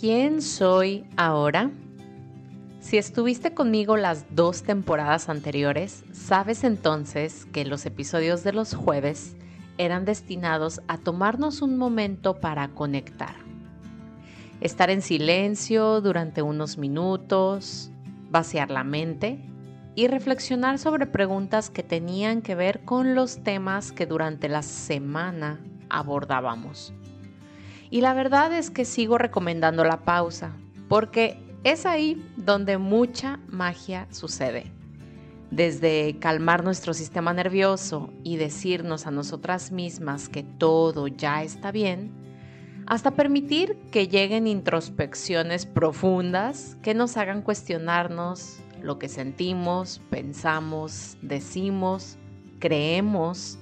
¿Quién soy ahora? Si estuviste conmigo las dos temporadas anteriores, sabes entonces que los episodios de los jueves eran destinados a tomarnos un momento para conectar. Estar en silencio durante unos minutos, vaciar la mente y reflexionar sobre preguntas que tenían que ver con los temas que durante la semana abordábamos. Y la verdad es que sigo recomendando la pausa, porque es ahí donde mucha magia sucede. Desde calmar nuestro sistema nervioso y decirnos a nosotras mismas que todo ya está bien, hasta permitir que lleguen introspecciones profundas que nos hagan cuestionarnos lo que sentimos, pensamos, decimos, creemos,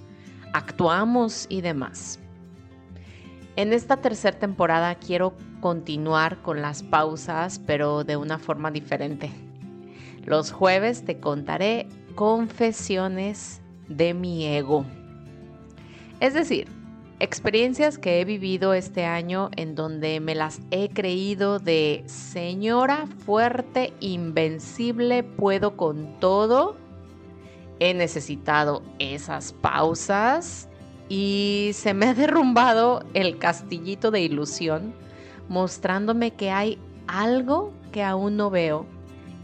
actuamos y demás. En esta tercera temporada quiero continuar con las pausas, pero de una forma diferente. Los jueves te contaré confesiones de mi ego. Es decir, experiencias que he vivido este año en donde me las he creído de señora fuerte, invencible, puedo con todo. He necesitado esas pausas y se me ha derrumbado el castillito de ilusión, mostrándome que hay algo que aún no veo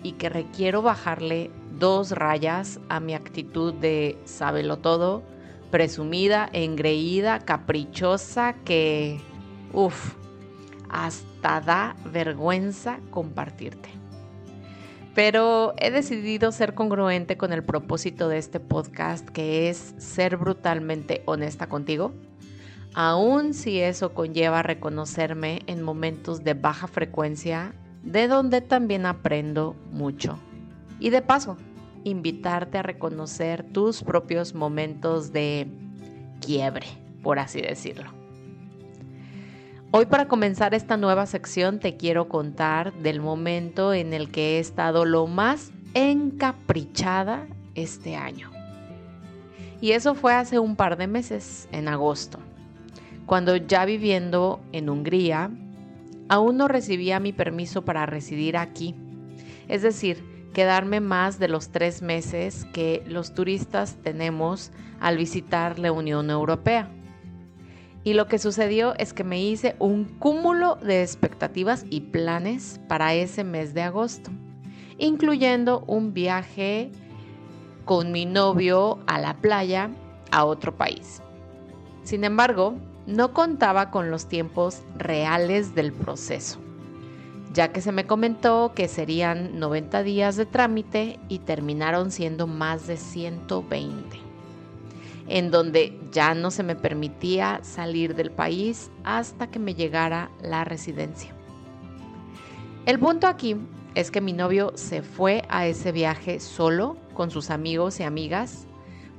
y que requiero bajarle dos rayas a mi actitud de sábelo todo, presumida, engreída, caprichosa, que, uff, hasta da vergüenza compartirte pero he decidido ser congruente con el propósito de este podcast, que es ser brutalmente honesta contigo, aun si eso conlleva reconocerme en momentos de baja frecuencia, de donde también aprendo mucho. Y de paso, invitarte a reconocer tus propios momentos de quiebre, por así decirlo. Hoy para comenzar esta nueva sección te quiero contar del momento en el que he estado lo más encaprichada este año. Y eso fue hace un par de meses, en agosto, cuando ya viviendo en Hungría, aún no recibía mi permiso para residir aquí. Es decir, quedarme más de los tres meses que los turistas tenemos al visitar la Unión Europea. Y lo que sucedió es que me hice un cúmulo de expectativas y planes para ese mes de agosto, incluyendo un viaje con mi novio a la playa a otro país. Sin embargo, no contaba con los tiempos reales del proceso, ya que se me comentó que serían 90 días de trámite y terminaron siendo más de 120 en donde ya no se me permitía salir del país hasta que me llegara la residencia. El punto aquí es que mi novio se fue a ese viaje solo con sus amigos y amigas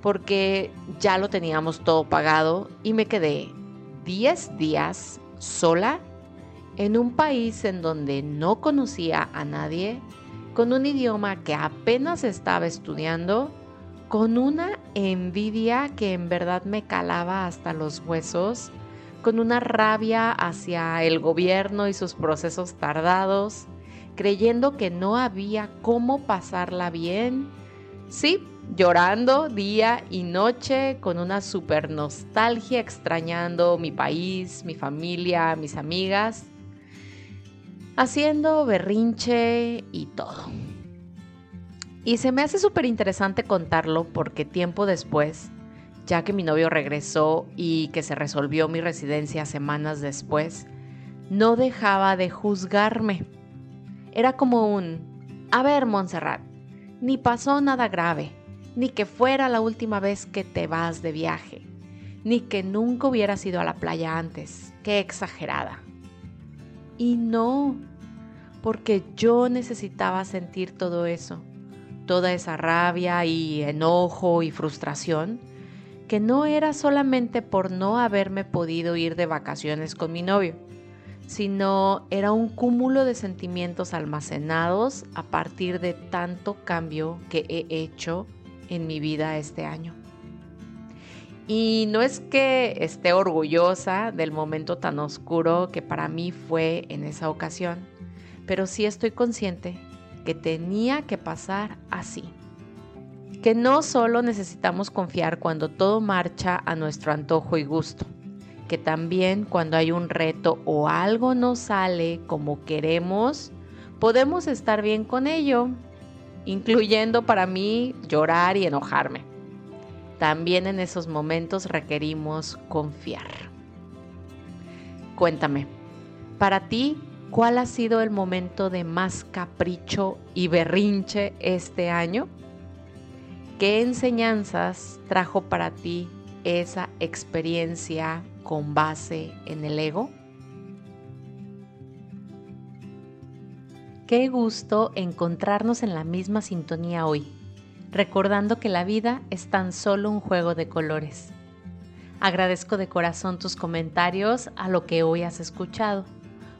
porque ya lo teníamos todo pagado y me quedé 10 días sola en un país en donde no conocía a nadie, con un idioma que apenas estaba estudiando con una envidia que en verdad me calaba hasta los huesos, con una rabia hacia el gobierno y sus procesos tardados, creyendo que no había cómo pasarla bien. Sí, llorando día y noche, con una super nostalgia, extrañando mi país, mi familia, mis amigas, haciendo berrinche y todo. Y se me hace súper interesante contarlo porque tiempo después, ya que mi novio regresó y que se resolvió mi residencia semanas después, no dejaba de juzgarme. Era como un, a ver, Montserrat, ni pasó nada grave, ni que fuera la última vez que te vas de viaje, ni que nunca hubieras ido a la playa antes. Qué exagerada. Y no, porque yo necesitaba sentir todo eso toda esa rabia y enojo y frustración, que no era solamente por no haberme podido ir de vacaciones con mi novio, sino era un cúmulo de sentimientos almacenados a partir de tanto cambio que he hecho en mi vida este año. Y no es que esté orgullosa del momento tan oscuro que para mí fue en esa ocasión, pero sí estoy consciente que tenía que pasar así. Que no solo necesitamos confiar cuando todo marcha a nuestro antojo y gusto, que también cuando hay un reto o algo no sale como queremos, podemos estar bien con ello, incluyendo para mí llorar y enojarme. También en esos momentos requerimos confiar. Cuéntame, para ti, ¿cuál ha sido el momento de más capricho y berrinche este año? ¿Qué enseñanzas trajo para ti esa experiencia con base en el ego? Qué gusto encontrarnos en la misma sintonía hoy recordando que la vida es tan solo un juego de colores. Agradezco de corazón tus comentarios a lo que hoy has escuchado,